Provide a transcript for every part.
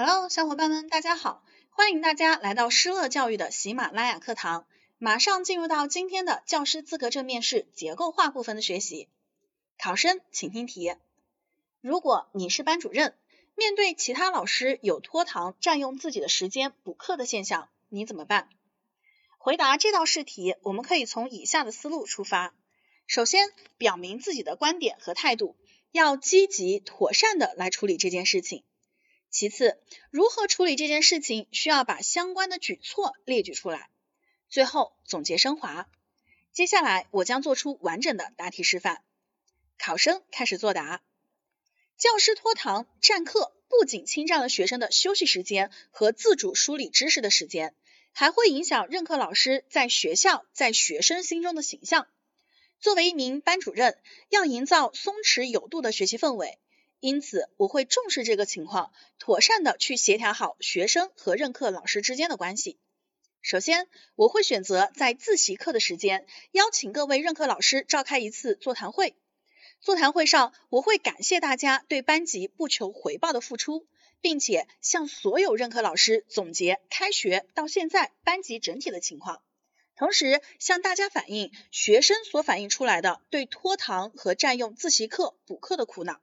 Hello，小伙伴们，大家好！欢迎大家来到施乐教育的喜马拉雅课堂，马上进入到今天的教师资格证面试结构化部分的学习。考生请听题：如果你是班主任，面对其他老师有拖堂、占用自己的时间补课的现象，你怎么办？回答这道试题，我们可以从以下的思路出发：首先，表明自己的观点和态度，要积极妥善的来处理这件事情。其次，如何处理这件事情，需要把相关的举措列举出来。最后总结升华。接下来我将做出完整的答题示范。考生开始作答。教师拖堂占课，不仅侵占了学生的休息时间和自主梳理知识的时间，还会影响任课老师在学校在学生心中的形象。作为一名班主任，要营造松弛有度的学习氛围。因此，我会重视这个情况，妥善的去协调好学生和任课老师之间的关系。首先，我会选择在自习课的时间，邀请各位任课老师召开一次座谈会。座谈会上，我会感谢大家对班级不求回报的付出，并且向所有任课老师总结开学到现在班级整体的情况，同时向大家反映学生所反映出来的对拖堂和占用自习课补课的苦恼。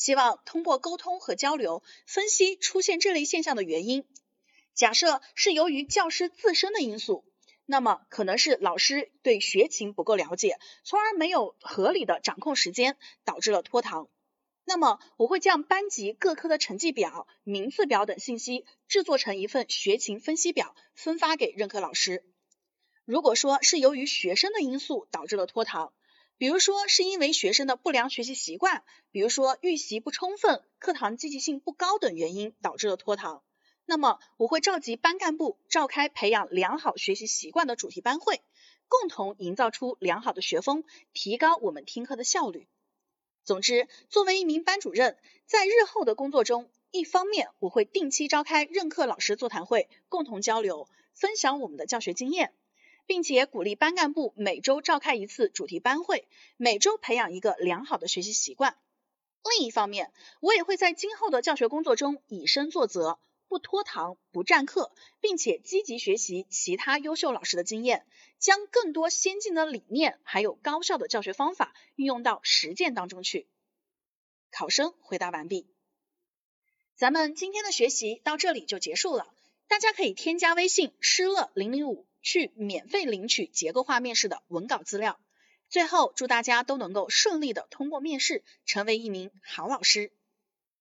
希望通过沟通和交流，分析出现这类现象的原因。假设是由于教师自身的因素，那么可能是老师对学情不够了解，从而没有合理的掌控时间，导致了拖堂。那么我会将班级各科的成绩表、名次表等信息制作成一份学情分析表，分发给任课老师。如果说是由于学生的因素导致了拖堂，比如说是因为学生的不良学习习惯，比如说预习不充分、课堂积极性不高等原因导致了拖堂，那么我会召集班干部召开培养良好学习习惯的主题班会，共同营造出良好的学风，提高我们听课的效率。总之，作为一名班主任，在日后的工作中，一方面我会定期召开任课老师座谈会，共同交流，分享我们的教学经验。并且鼓励班干部每周召开一次主题班会，每周培养一个良好的学习习惯。另一方面，我也会在今后的教学工作中以身作则，不拖堂、不占课，并且积极学习其他优秀老师的经验，将更多先进的理念还有高效的教学方法运用到实践当中去。考生回答完毕。咱们今天的学习到这里就结束了，大家可以添加微信施乐零零五。去免费领取结构化面试的文稿资料。最后，祝大家都能够顺利的通过面试，成为一名好老师。